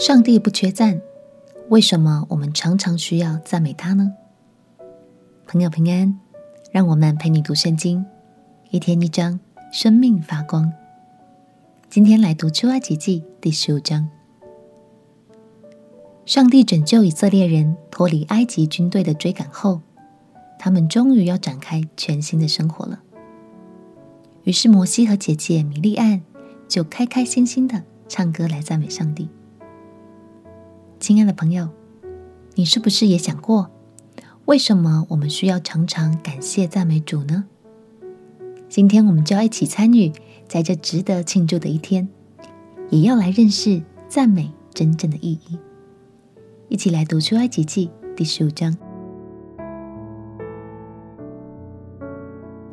上帝不缺赞，为什么我们常常需要赞美他呢？朋友平安，让我们陪你读圣经，一天一章，生命发光。今天来读出埃及记第十五章。上帝拯救以色列人脱离埃及军队的追赶后，他们终于要展开全新的生活了。于是摩西和姐姐米利暗就开开心心的唱歌来赞美上帝。亲爱的朋友，你是不是也想过，为什么我们需要常常感谢赞美主呢？今天我们就要一起参与，在这值得庆祝的一天，也要来认识赞美真正的意义。一起来读出埃及记第十五章。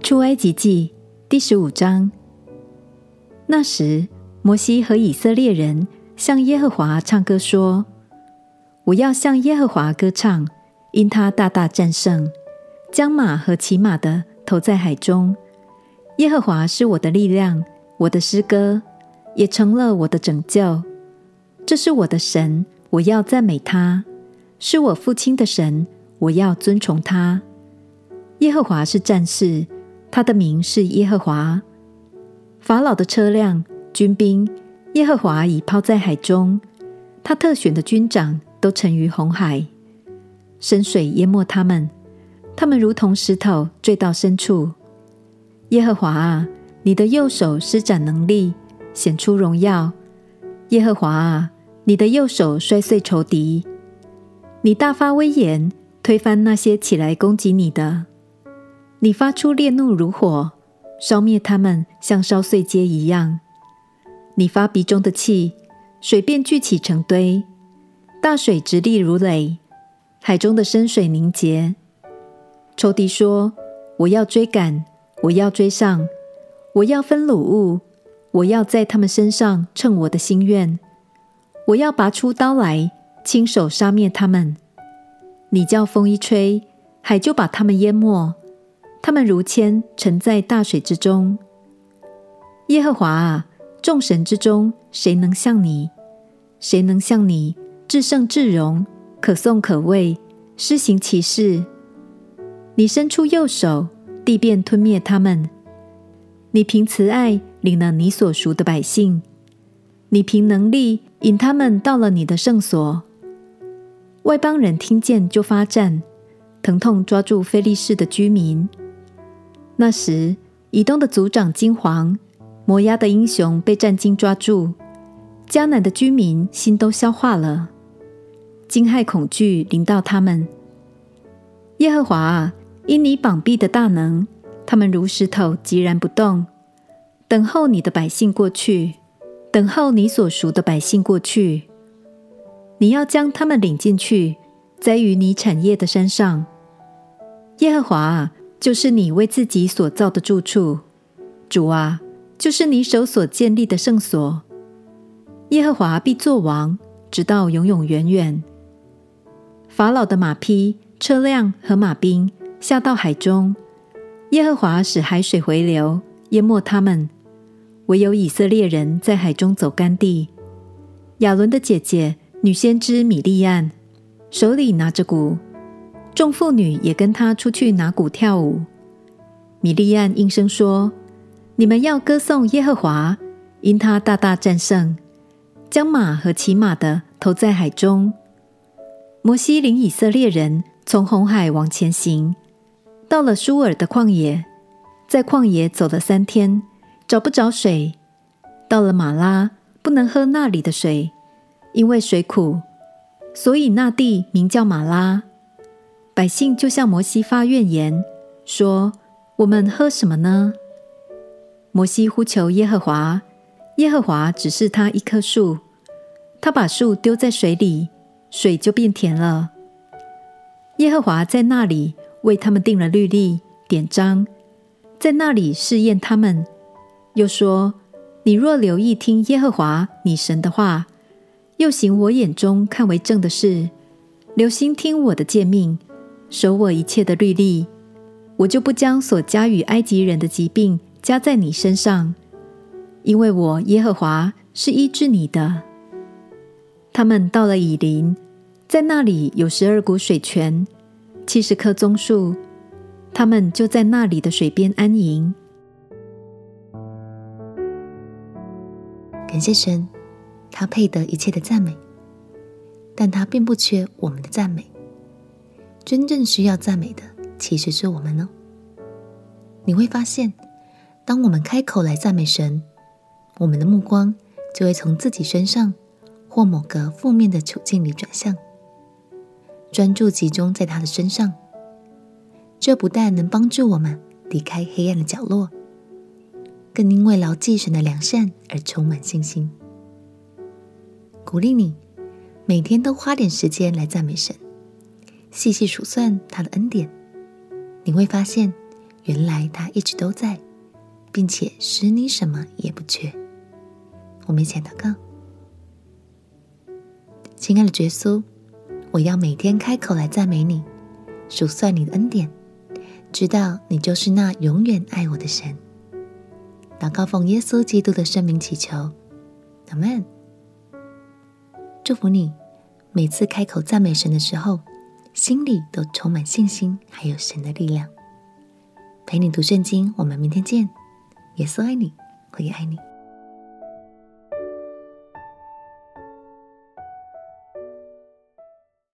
出埃及记第十五章。那时，摩西和以色列人向耶和华唱歌说。我要向耶和华歌唱，因他大大战胜，将马和骑马的投在海中。耶和华是我的力量，我的诗歌，也成了我的拯救。这是我的神，我要赞美他；是我父亲的神，我要尊崇他。耶和华是战士，他的名是耶和华。法老的车辆、军兵，耶和华已抛在海中，他特选的军长。都沉于红海，深水淹没他们，他们如同石头坠到深处。耶和华啊，你的右手施展能力，显出荣耀。耶和华啊，你的右手摔碎仇敌，你大发威严，推翻那些起来攻击你的。你发出烈怒如火，烧灭他们，像烧碎秸一样。你发鼻中的气，水便聚起成堆。大水直立如垒，海中的深水凝结。仇敌说：“我要追赶，我要追上，我要分掳物，我要在他们身上称我的心愿。我要拔出刀来，亲手杀灭他们。你叫风一吹，海就把他们淹没，他们如铅沉在大水之中。耶和华啊，众神之中，谁能像你？谁能像你？”至圣至荣，可颂可畏，施行其事。你伸出右手，地便吞灭他们。你凭慈爱领了你所赎的百姓，你凭能力引他们到了你的圣所。外邦人听见就发战，疼痛抓住非利士的居民。那时，以东的族长惊惶，摩押的英雄被战兢抓住，迦南的居民心都消化了。惊骇恐惧临到他们。耶和华啊，因你膀臂的大能，他们如石头寂然不动。等候你的百姓过去，等候你所赎的百姓过去。你要将他们领进去，栽于你产业的山上。耶和华啊，就是你为自己所造的住处。主啊，就是你手所建立的圣所。耶和华必作王，直到永永远远。法老的马匹、车辆和马兵下到海中，耶和华使海水回流，淹没他们。唯有以色列人在海中走干地。亚伦的姐姐女先知米利暗手里拿着鼓，众妇女也跟她出去拿鼓跳舞。米利暗应声说：“你们要歌颂耶和华，因他大大战胜，将马和骑马的投在海中。”摩西领以色列人从红海往前行，到了舒尔的旷野，在旷野走了三天，找不着水。到了马拉，不能喝那里的水，因为水苦，所以那地名叫马拉。百姓就向摩西发怨言，说：“我们喝什么呢？”摩西呼求耶和华，耶和华指示他一棵树，他把树丢在水里。水就变甜了。耶和华在那里为他们定了律例典章，在那里试验他们，又说：你若留意听耶和华你神的话，又行我眼中看为正的事，留心听我的诫命，守我一切的律例，我就不将所加与埃及人的疾病加在你身上，因为我耶和华是医治你的。他们到了以琳，在那里有十二股水泉，七十棵棕树，他们就在那里的水边安营。感谢神，他配得一切的赞美，但他并不缺我们的赞美。真正需要赞美的，其实是我们呢。你会发现，当我们开口来赞美神，我们的目光就会从自己身上或某个负面的处境里转向，专注集中在他的身上。这不但能帮助我们离开黑暗的角落。更因为牢记神的良善而充满信心。鼓励你每天都花点时间来赞美神，细细数算他的恩典，你会发现原来他一直都在，并且使你什么也不缺。我们一起祷告：亲爱的耶稣，我要每天开口来赞美你，数算你的恩典，知道你就是那永远爱我的神。祷告奉耶稣基督的圣名祈求，阿门。祝福你，每次开口赞美神的时候，心里都充满信心，还有神的力量。陪你读圣经，我们明天见。耶稣爱你，我也爱你。